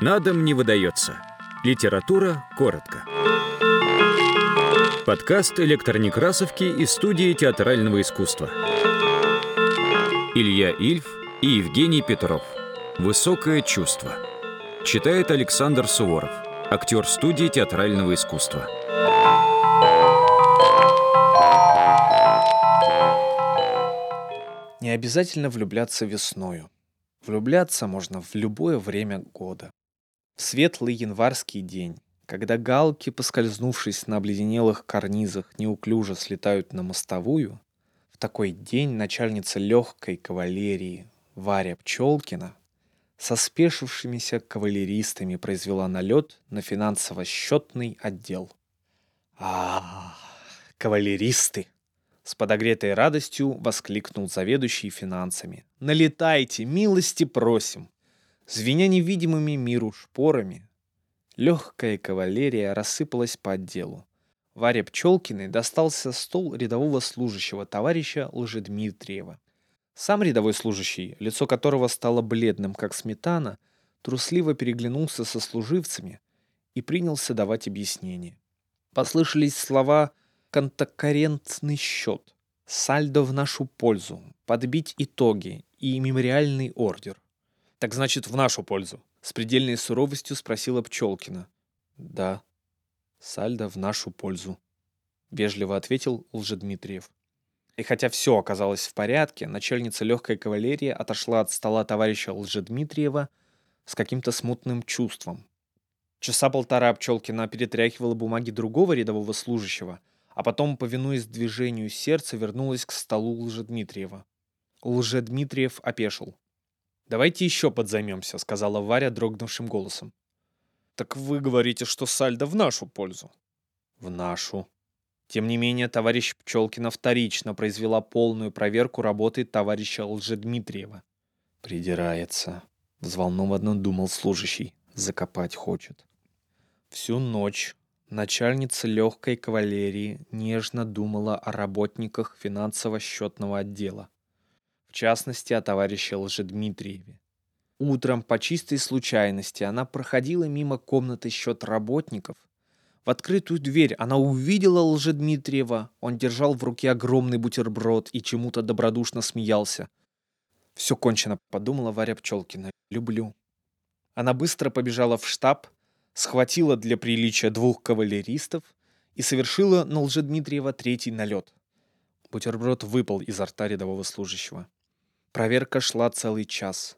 На дом не выдается. Литература коротко. Подкаст электронекрасовки из студии театрального искусства. Илья Ильф и Евгений Петров. Высокое чувство. Читает Александр Суворов, актер студии театрального искусства. Не обязательно влюбляться весною. Влюбляться можно в любое время года. В светлый январский день, когда галки, поскользнувшись на обледенелых карнизах, неуклюже слетают на мостовую, в такой день начальница легкой кавалерии Варя Пчелкина со спешившимися кавалеристами произвела налет на финансово-счетный отдел. А, кавалеристы! С подогретой радостью воскликнул заведующий финансами. «Налетайте, милости просим!» Звеня невидимыми миру шпорами, легкая кавалерия рассыпалась по отделу. Варе Пчелкиной достался стол рядового служащего товарища Лжедмитриева. Сам рядовой служащий, лицо которого стало бледным, как сметана, трусливо переглянулся со служивцами и принялся давать объяснение. Послышались слова контокоррентный счет, сальдо в нашу пользу, подбить итоги и мемориальный ордер. Так значит, в нашу пользу? С предельной суровостью спросила Пчелкина. Да, сальдо в нашу пользу, вежливо ответил Лжедмитриев. И хотя все оказалось в порядке, начальница легкой кавалерии отошла от стола товарища Лжедмитриева с каким-то смутным чувством. Часа полтора Пчелкина перетряхивала бумаги другого рядового служащего, а потом, повинуясь движению сердца, вернулась к столу Лжедмитриева. Лжедмитриев опешил. «Давайте еще подзаймемся», — сказала Варя дрогнувшим голосом. «Так вы говорите, что сальдо в нашу пользу?» «В нашу». Тем не менее, товарищ Пчелкина вторично произвела полную проверку работы товарища Лжедмитриева. «Придирается», — взволнованно думал служащий. «Закопать хочет». Всю ночь Начальница легкой кавалерии нежно думала о работниках финансово-счетного отдела, в частности о товарище Лжедмитриеве. Утром по чистой случайности она проходила мимо комнаты счет работников. В открытую дверь она увидела Лжедмитриева. Он держал в руке огромный бутерброд и чему-то добродушно смеялся. «Все кончено», — подумала Варя Пчелкина. «Люблю». Она быстро побежала в штаб, схватила для приличия двух кавалеристов и совершила на Лжедмитриева третий налет. Бутерброд выпал изо рта рядового служащего. Проверка шла целый час.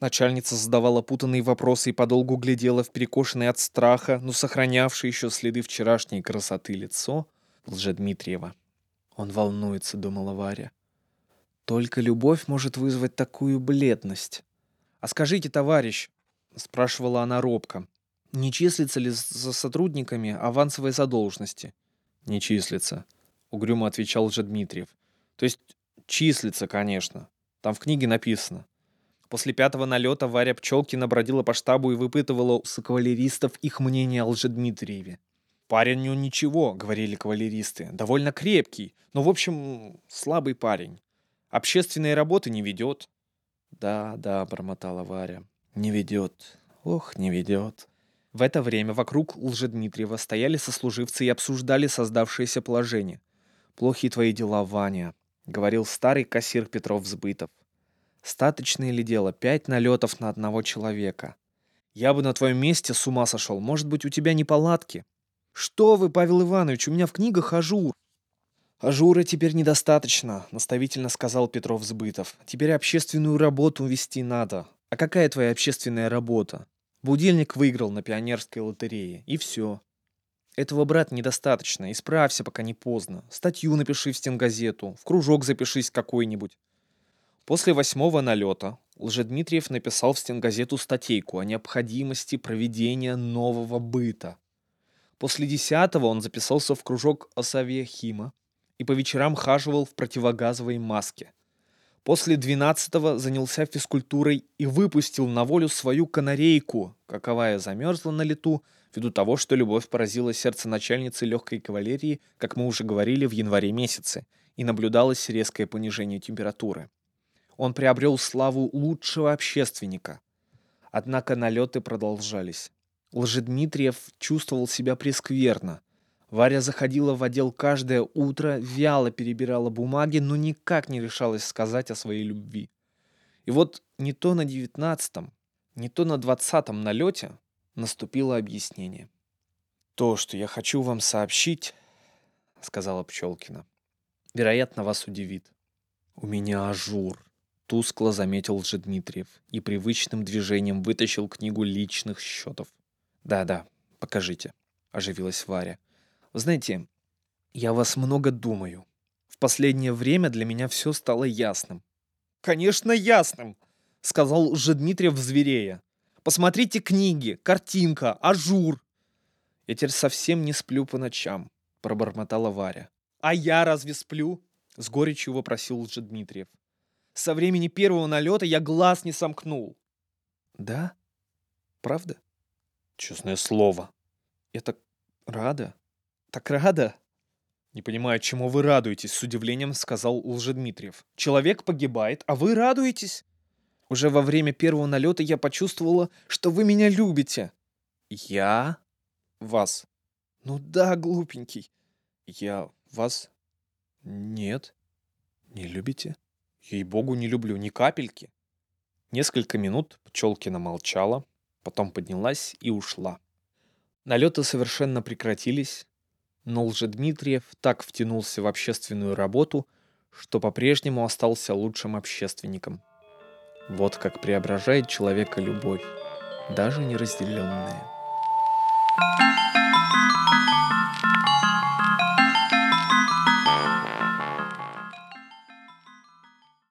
Начальница задавала путанные вопросы и подолгу глядела в перекошенное от страха, но сохранявшее еще следы вчерашней красоты лицо Лжедмитриева. «Он волнуется», — думала Варя. «Только любовь может вызвать такую бледность». «А скажите, товарищ», — спрашивала она робко, не числится ли за сотрудниками авансовой задолженности? Не числится, угрюмо отвечал же Дмитриев. То есть числится, конечно. Там в книге написано. После пятого налета Варя Пчелкина бродила по штабу и выпытывала у кавалеристов их мнение о Лжедмитриеве. «Парень у ничего», — говорили кавалеристы, — «довольно крепкий, но, в общем, слабый парень. Общественные работы не ведет». «Да, да», — бормотала Варя, — «не ведет. Ох, не ведет». В это время вокруг Лжедмитриева стояли сослуживцы и обсуждали создавшееся положение. «Плохие твои дела, Ваня», — говорил старый кассир Петров Сбытов. «Статочное ли дело? Пять налетов на одного человека. Я бы на твоем месте с ума сошел. Может быть, у тебя неполадки?» «Что вы, Павел Иванович, у меня в книгах ажур». «Ажура теперь недостаточно», — наставительно сказал Петров Сбытов. «Теперь общественную работу вести надо. А какая твоя общественная работа? Будильник выиграл на пионерской лотерее. И все. Этого, брат, недостаточно. Исправься, пока не поздно. Статью напиши в стенгазету. В кружок запишись какой-нибудь. После восьмого налета Лжедмитриев написал в стенгазету статейку о необходимости проведения нового быта. После десятого он записался в кружок Осавиахима и по вечерам хаживал в противогазовой маске. После двенадцатого занялся физкультурой и выпустил на волю свою канарейку, каковая замерзла на лету, ввиду того, что любовь поразила сердце начальницы легкой кавалерии, как мы уже говорили, в январе месяце, и наблюдалось резкое понижение температуры. Он приобрел славу лучшего общественника. Однако налеты продолжались. Лжедмитриев чувствовал себя прескверно. Варя заходила в отдел каждое утро, вяло перебирала бумаги, но никак не решалась сказать о своей любви. И вот не то на девятнадцатом, не то на двадцатом налете наступило объяснение. «То, что я хочу вам сообщить, — сказала Пчелкина, — вероятно, вас удивит. У меня ажур, — тускло заметил Лжедмитриев и привычным движением вытащил книгу личных счетов. «Да-да, покажите», — оживилась Варя. «Вы знаете, я о вас много думаю. В последнее время для меня все стало ясным». «Конечно, ясным!» — сказал Лжедмитриев зверея. «Посмотрите книги, картинка, ажур. «Я теперь совсем не сплю по ночам», — пробормотала Варя. «А я разве сплю?» — с горечью вопросил Лжедмитриев. «Со времени первого налета я глаз не сомкнул». «Да? Правда?» «Честное слово». «Я так рада. Так рада». «Не понимаю, чему вы радуетесь», — с удивлением сказал Лжедмитриев. «Человек погибает, а вы радуетесь?» «Уже во время первого налета я почувствовала, что вы меня любите». «Я?» Вас. Ну да, глупенький. Я вас? Нет. Не любите? Ей-богу, не люблю ни капельки. Несколько минут Пчелкина молчала, потом поднялась и ушла. Налеты совершенно прекратились, но Лжедмитриев так втянулся в общественную работу, что по-прежнему остался лучшим общественником. Вот как преображает человека любовь, даже неразделенная. Thank you.